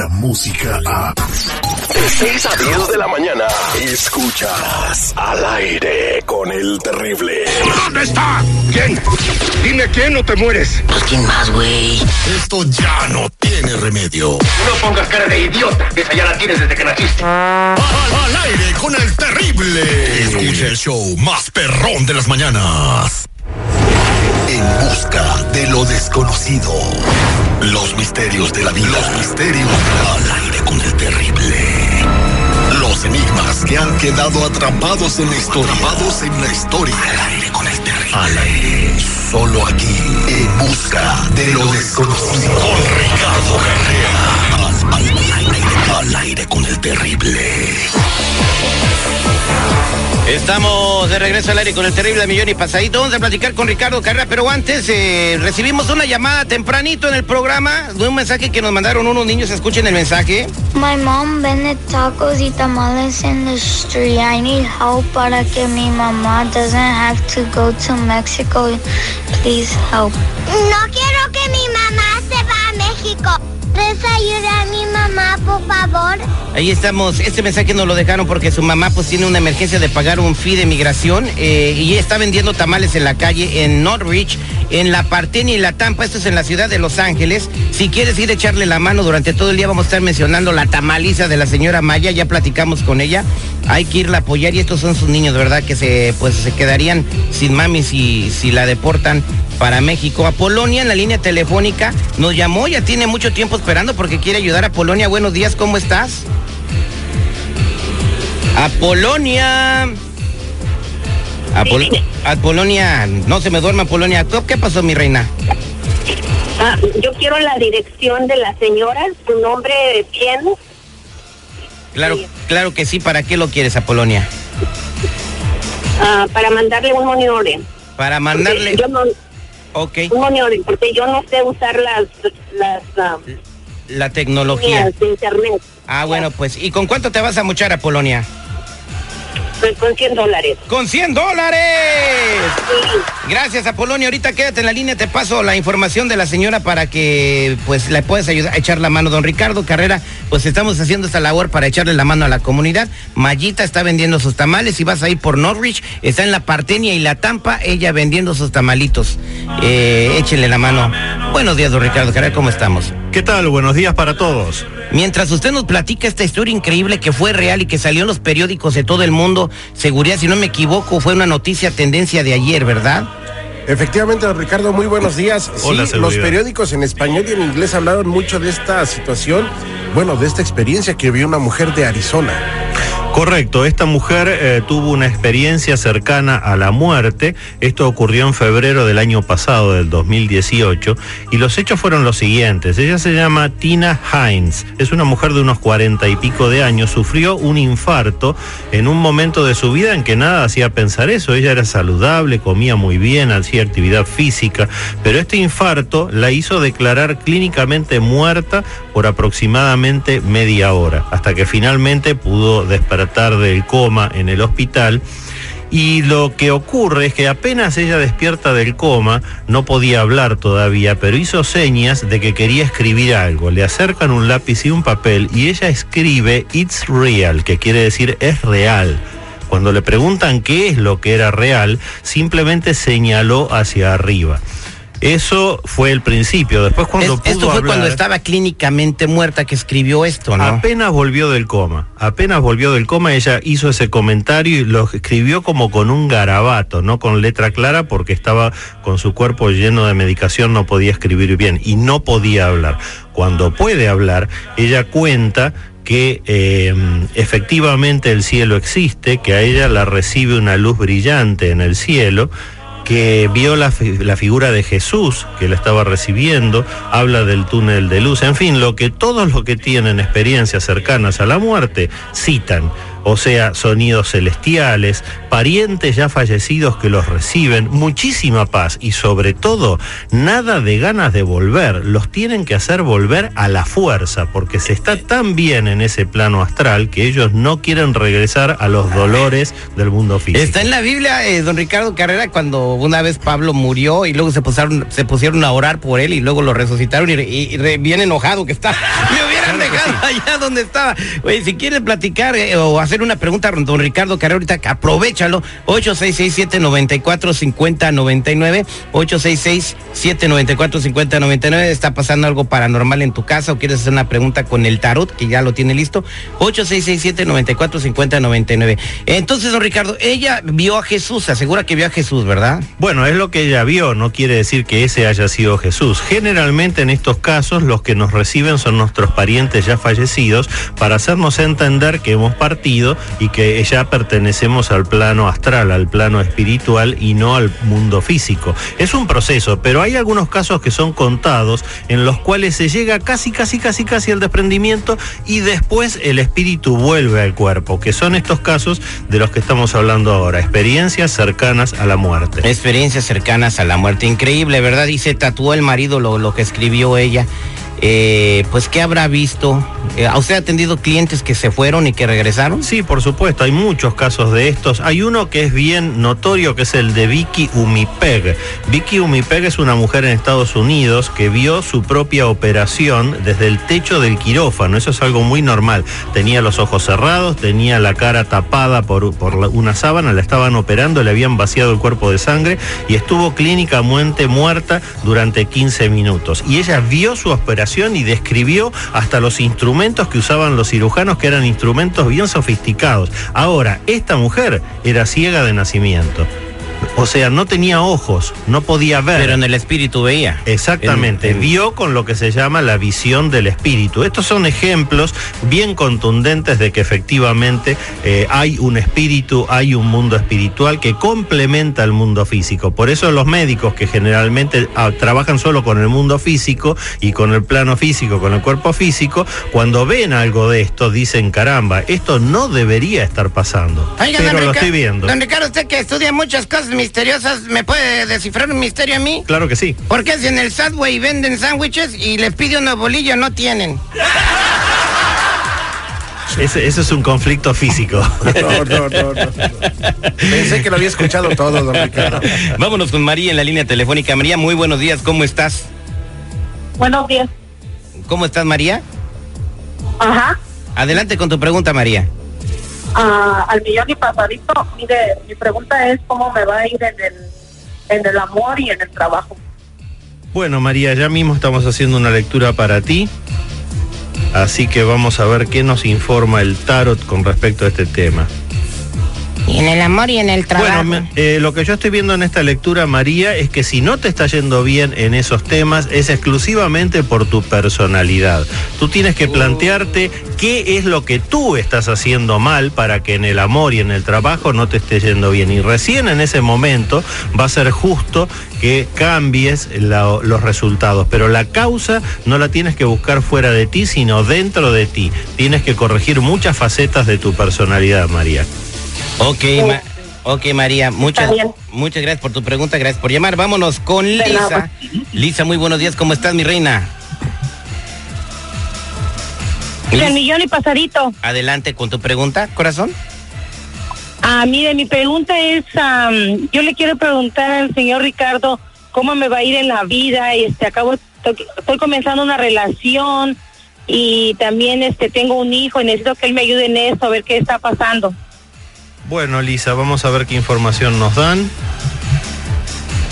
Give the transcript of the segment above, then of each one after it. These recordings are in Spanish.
la música a... De 6 a 10 de la mañana, escuchas al aire con el terrible. ¿Dónde está? ¿Quién? Dime quién o te mueres. Pues quién más, güey. Esto ya no tiene remedio. No pongas cara de idiota, que esa ya la tienes desde que naciste. Al, al aire con el terrible. Escucha el show más perrón de las mañanas. En busca de lo desconocido. Los misterios de la vida. Los misterios al aire con el terrible. Los enigmas que han quedado atrapados en la historia. Atrapados en la historia. Al aire con el terrible. Al aire. Solo aquí. En busca de lo desconocido. Con Ricardo Carrera. Al, al aire, al aire con el terrible. Estamos de regreso al aire con el terrible millón y pasadito. Vamos a platicar con Ricardo Carrera, pero antes eh, recibimos una llamada tempranito en el programa de un mensaje que nos mandaron unos niños. Escuchen el mensaje. My mom vende tacos y tamales in the street. I need help para que mi mamá doesn't have to go to Mexico. Please help. No quiero que mi mamá se va a México. ¿Puedes ayudar a mi mamá, por favor? Ahí estamos. Este mensaje nos lo dejaron porque su mamá pues tiene una emergencia de pagar un fee de migración eh, y está vendiendo tamales en la calle en Norwich, en la Partenia y la Tampa. Esto es en la ciudad de Los Ángeles. Si quieres ir a echarle la mano durante todo el día, vamos a estar mencionando la tamaliza de la señora Maya. Ya platicamos con ella. Hay que irla a apoyar y estos son sus niños, ¿verdad? Que se pues se quedarían sin mami si, si la deportan para México. A Polonia en la línea telefónica nos llamó, ya tiene mucho tiempo esperando porque quiere ayudar a Polonia. Buenos días, ¿cómo estás? A Polonia. A, Pol- a Polonia, no se me duerma Polonia. ¿Tú ¿Qué pasó, mi reina? Ah, yo quiero la dirección de la señora, su nombre bien. Claro, Sí. claro que sí. ¿Para qué lo quieres a Polonia? ah, para mandarle un money order. Para mandarle. Yo no, Ok, un money order, porque yo no sé usar las las ah, la tecnología. de internet. Ah, bueno, pues. ¿Y con cuánto te vas a muchar a Polonia? Pues con 100 dólares. ¡Con 100 dólares! Sí. Gracias, Apolonio. Ahorita quédate en la línea, te paso la información de la señora para que pues le puedas ayudar a echar la mano. Don Ricardo Carrera, pues estamos haciendo esta labor para echarle la mano a la comunidad. Mayita está vendiendo sus tamales y vas a ir por Norwich, está en la Partenia y la Tampa, ella vendiendo sus tamalitos. Eh, échenle la mano. Buenos días, don Ricardo Carrera, ¿cómo estamos? ¿Qué tal? Buenos días para todos. Mientras usted nos platica esta historia increíble que fue real y que salió en los periódicos de todo el mundo, seguridad, si no me equivoco, fue una noticia tendencia de ayer, ¿verdad? Efectivamente, don Ricardo, muy buenos días. Hola, sí, los periódicos en español y en inglés hablaron mucho de esta situación, bueno, de esta experiencia que vio una mujer de Arizona. Correcto, esta mujer eh, tuvo una experiencia cercana a la muerte. Esto ocurrió en febrero del año pasado, del 2018, y los hechos fueron los siguientes. Ella se llama Tina Hines, es una mujer de unos cuarenta y pico de años, sufrió un infarto en un momento de su vida en que nada hacía pensar eso. Ella era saludable, comía muy bien, hacía actividad física, pero este infarto la hizo declarar clínicamente muerta por aproximadamente media hora, hasta que finalmente pudo despertar del coma en el hospital. Y lo que ocurre es que apenas ella despierta del coma, no podía hablar todavía, pero hizo señas de que quería escribir algo. Le acercan un lápiz y un papel y ella escribe It's real, que quiere decir es real. Cuando le preguntan qué es lo que era real, simplemente señaló hacia arriba. Eso fue el principio. Después cuando Es- pudo esto fue cuando estaba clínicamente muerta que escribió esto, ¿no? Apenas volvió del coma, apenas volvió del coma, ella hizo ese comentario y lo escribió como con un garabato, no con letra clara, porque estaba con su cuerpo lleno de medicación, no podía escribir bien y no podía hablar. Cuando puede hablar, ella cuenta que eh, efectivamente el cielo existe, que a ella la recibe una luz brillante en el cielo, que vio la, la figura de Jesús que la estaba recibiendo, habla del túnel de luz, en fin, lo que todos los que tienen experiencias cercanas a la muerte citan, o sea, sonidos celestiales, parientes ya fallecidos que los reciben, muchísima paz y sobre todo nada de ganas de volver, los tienen que hacer volver a la fuerza, porque se está tan bien en ese plano astral que ellos no quieren regresar a los dolores del mundo físico. Está en la Biblia, eh, don Ricardo Carrera, cuando una vez Pablo murió y luego se pusieron, se pusieron a orar por él y luego lo resucitaron y, y- bien enojado que está. Han dejado allá donde estaba. Oye, si quieres platicar eh, o hacer una pregunta, don Ricardo Carrera, ahorita aprovechalo. 8667-945099. 866-794-5099. Está pasando algo paranormal en tu casa o quieres hacer una pregunta con el tarot, que ya lo tiene listo. 8667-945099. Entonces, don Ricardo, ella vio a Jesús, se asegura que vio a Jesús, ¿verdad? Bueno, es lo que ella vio, no quiere decir que ese haya sido Jesús. Generalmente en estos casos los que nos reciben son nuestros parientes ya fallecidos para hacernos entender que hemos partido y que ya pertenecemos al plano astral, al plano espiritual y no al mundo físico. Es un proceso, pero hay algunos casos que son contados en los cuales se llega casi, casi, casi, casi al desprendimiento y después el espíritu vuelve al cuerpo, que son estos casos de los que estamos hablando ahora, experiencias cercanas a la muerte. Experiencias cercanas a la muerte, increíble, ¿verdad? Y se tatuó el marido lo, lo que escribió ella. Eh, pues ¿qué habrá visto? Eh, ¿A usted ha atendido clientes que se fueron y que regresaron? Sí, por supuesto, hay muchos casos de estos. Hay uno que es bien notorio, que es el de Vicky Umipeg. Vicky Umipeg es una mujer en Estados Unidos que vio su propia operación desde el techo del quirófano. Eso es algo muy normal. Tenía los ojos cerrados, tenía la cara tapada por, por una sábana, la estaban operando, le habían vaciado el cuerpo de sangre y estuvo clínicamente muerta durante 15 minutos. Y ella vio su operación y describió hasta los instrumentos que usaban los cirujanos, que eran instrumentos bien sofisticados. Ahora, esta mujer era ciega de nacimiento. O sea, no tenía ojos, no podía ver. Pero en el espíritu veía. Exactamente, vio con lo que se llama la visión del espíritu. Estos son ejemplos bien contundentes de que efectivamente eh, hay un espíritu, hay un mundo espiritual que complementa el mundo físico. Por eso los médicos que generalmente ah, trabajan solo con el mundo físico y con el plano físico, con el cuerpo físico, cuando ven algo de esto dicen, caramba, esto no debería estar pasando. pero lo estoy viendo. Don Ricardo, usted que estudia muchas cosas misteriosas, ¿me puede descifrar un misterio a mí? Claro que sí. Porque si en el Subway venden sándwiches y les pide un bolillo, no tienen. Ese, es un conflicto físico. No, no, no, no, Pensé que lo había escuchado todo, don Ricardo. Vámonos con María en la línea telefónica. María, muy buenos días, ¿cómo estás? Buenos días. ¿Cómo estás, María? Ajá. Adelante con tu pregunta, María al millón y pasadito, mire, mi pregunta es cómo me va a ir en el, en el amor y en el trabajo. Bueno, María, ya mismo estamos haciendo una lectura para ti. Así que vamos a ver qué nos informa el tarot con respecto a este tema. En el amor y en el trabajo. Bueno, eh, lo que yo estoy viendo en esta lectura, María, es que si no te está yendo bien en esos temas, es exclusivamente por tu personalidad. Tú tienes que plantearte qué es lo que tú estás haciendo mal para que en el amor y en el trabajo no te esté yendo bien. Y recién en ese momento va a ser justo que cambies los resultados. Pero la causa no la tienes que buscar fuera de ti, sino dentro de ti. Tienes que corregir muchas facetas de tu personalidad, María. Ok, ok María, muchas, muchas gracias por tu pregunta, gracias por llamar. Vámonos con Lisa. Lisa, muy buenos días, ¿cómo estás, mi reina? El millón y pasadito. Adelante con tu pregunta, corazón. Ah, mire, mi pregunta es, yo le quiero preguntar al señor Ricardo cómo me va a ir en la vida. Este, acabo, estoy, estoy comenzando una relación y también este tengo un hijo y necesito que él me ayude en eso, a ver qué está pasando. Bueno, Lisa, vamos a ver qué información nos dan.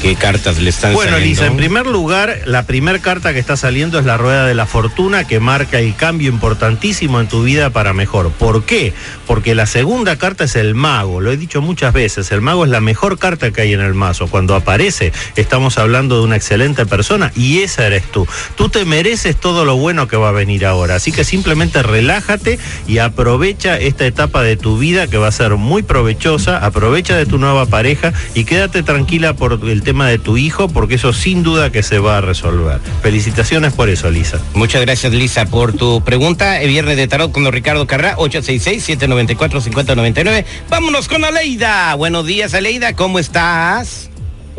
¿Qué cartas le están bueno, saliendo? Lisa, en primer lugar, la primera carta que está saliendo es la rueda de la fortuna que marca el cambio importantísimo en tu vida para mejor. ¿Por qué? Porque la segunda carta es el mago. Lo he dicho muchas veces, el mago es la mejor carta que hay en el mazo. Cuando aparece, estamos hablando de una excelente persona y esa eres tú. Tú te mereces todo lo bueno que va a venir ahora. Así que simplemente relájate y aprovecha esta etapa de tu vida que va a ser muy provechosa. Aprovecha de tu nueva pareja y quédate tranquila por el tema tema de tu hijo, porque eso sin duda que se va a resolver. Felicitaciones por eso, Lisa. Muchas gracias, Lisa, por tu pregunta. El viernes de tarot con Ricardo Carrá, 866-794-5099. Vámonos con Aleida. Buenos días, Aleida, ¿cómo estás?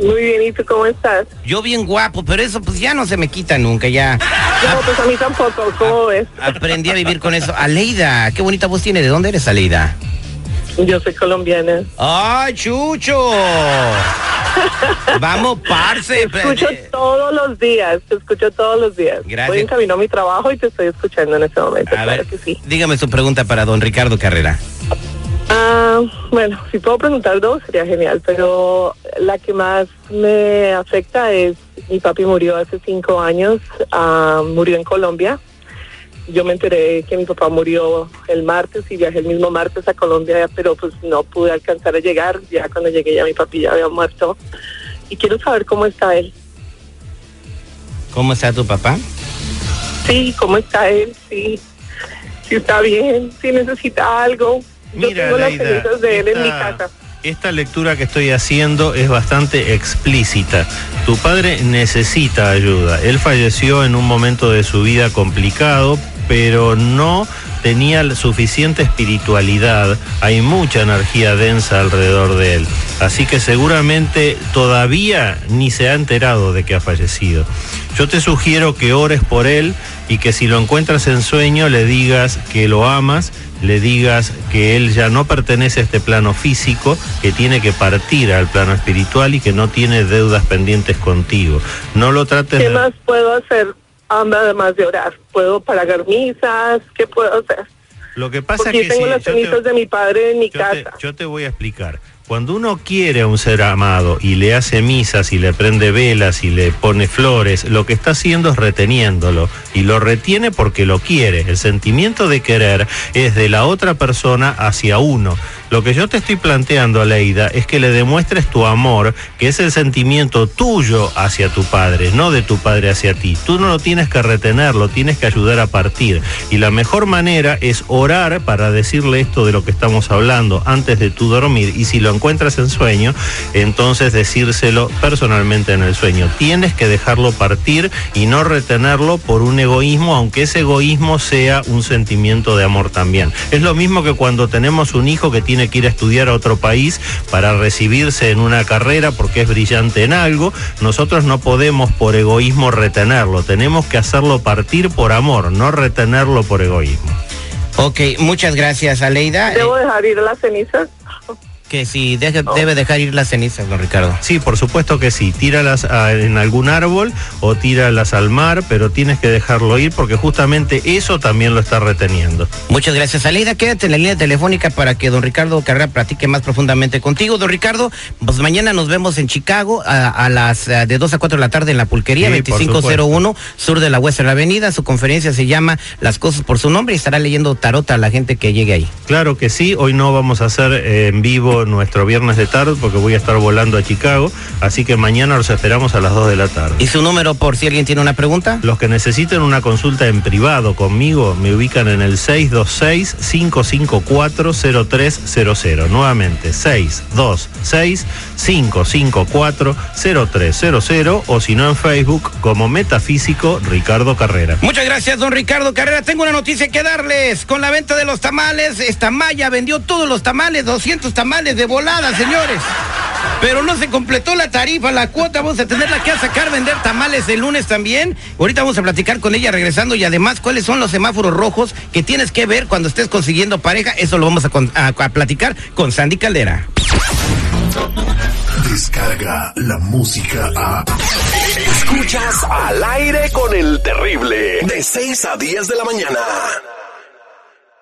Muy bien, ¿y tú cómo estás? Yo bien guapo, pero eso pues ya no se me quita nunca, ya. No, pues a mí tampoco, ¿cómo ves? Aprendí a vivir con eso. Aleida, qué bonita voz tiene. ¿De dónde eres, Aleida? Yo soy colombiana. ¡Ay, Chucho! Vamos, parce. Te escucho todos los días, te escucho todos los días. Gracias. Voy en camino a mi trabajo y te estoy escuchando en este momento. A claro ver, que sí. dígame su pregunta para don Ricardo Carrera. Ah, bueno, si puedo preguntar dos sería genial, pero la que más me afecta es mi papi murió hace cinco años, ah, murió en Colombia. Yo me enteré que mi papá murió el martes y viajé el mismo martes a Colombia, pero pues no pude alcanzar a llegar. Ya cuando llegué ya mi papi ya había muerto. Y quiero saber cómo está él. ¿Cómo está tu papá? Sí, cómo está él, sí. Si está bien, si necesita algo. Yo Mira, tengo las cenizas de él en mi casa. Esta lectura que estoy haciendo es bastante explícita. Tu padre necesita ayuda. Él falleció en un momento de su vida complicado, pero no tenía suficiente espiritualidad. Hay mucha energía densa alrededor de él. Así que seguramente todavía ni se ha enterado de que ha fallecido. Yo te sugiero que ores por él y que si lo encuentras en sueño le digas que lo amas, le digas que él ya no pertenece a este plano físico, que tiene que partir al plano espiritual y que no tiene deudas pendientes contigo. No lo trates ¿Qué más puedo hacer además de orar? ¿Puedo pagar misas? ¿Qué puedo hacer? Lo que pasa Porque es que tengo si- las te- cenizas de mi padre en mi yo te, casa. yo te voy a explicar. Cuando uno quiere a un ser amado y le hace misas y le prende velas y le pone flores, lo que está haciendo es reteniéndolo. Y lo retiene porque lo quiere. El sentimiento de querer es de la otra persona hacia uno. Lo que yo te estoy planteando, Leida, es que le demuestres tu amor, que es el sentimiento tuyo hacia tu padre, no de tu padre hacia ti. Tú no lo tienes que retener, lo tienes que ayudar a partir. Y la mejor manera es orar para decirle esto de lo que estamos hablando antes de tu dormir. Y si lo encuentras en sueño, entonces decírselo personalmente en el sueño. Tienes que dejarlo partir y no retenerlo por un egoísmo, aunque ese egoísmo sea un sentimiento de amor también. Es lo mismo que cuando tenemos un hijo que tiene que ir a estudiar a otro país para recibirse en una carrera porque es brillante en algo, nosotros no podemos por egoísmo retenerlo, tenemos que hacerlo partir por amor, no retenerlo por egoísmo. Ok, muchas gracias, Aleida. ¿Debo dejar ir las cenizas? Que si deje- debe dejar ir las cenizas, don Ricardo. Sí, por supuesto que sí. Tíralas a- en algún árbol o tíralas al mar, pero tienes que dejarlo ir porque justamente eso también lo está reteniendo. Muchas gracias, Aleida. Quédate en la línea telefónica para que don Ricardo Carrera platique más profundamente contigo. Don Ricardo, pues mañana nos vemos en Chicago a, a las eh, de 2 a 4 de la tarde en la pulquería Sí, por 2501 sur de la Western Avenida. Su conferencia se llama Las cosas por su nombre y estará leyendo tarot a la gente que llegue ahí. Claro que sí, hoy no vamos a hacer eh, en vivo nuestro viernes de tarde porque voy a estar volando a Chicago, así que mañana los esperamos a las 2 de la tarde. ¿Y su número por si alguien tiene una pregunta? Los que necesiten una consulta en privado conmigo me ubican en el 626-554-0300. Nuevamente, 626-554-0300 o si no en Facebook como Metafísico Ricardo Carrera. Muchas gracias, don Ricardo Carrera. Tengo una noticia que darles. Con la venta de los tamales, esta Maya vendió todos los tamales, 200 tamales de volada, señores. Pero no se completó la tarifa, la cuota. Vamos a tenerla que a sacar, vender tamales el lunes también. Ahorita vamos a platicar con ella regresando y además cuáles son los semáforos rojos que tienes que ver cuando estés consiguiendo pareja. Eso lo vamos a, a platicar con Sandy Caldera. Descarga la música a. Escuchas al aire con el terrible. De 6 a 10 de la mañana.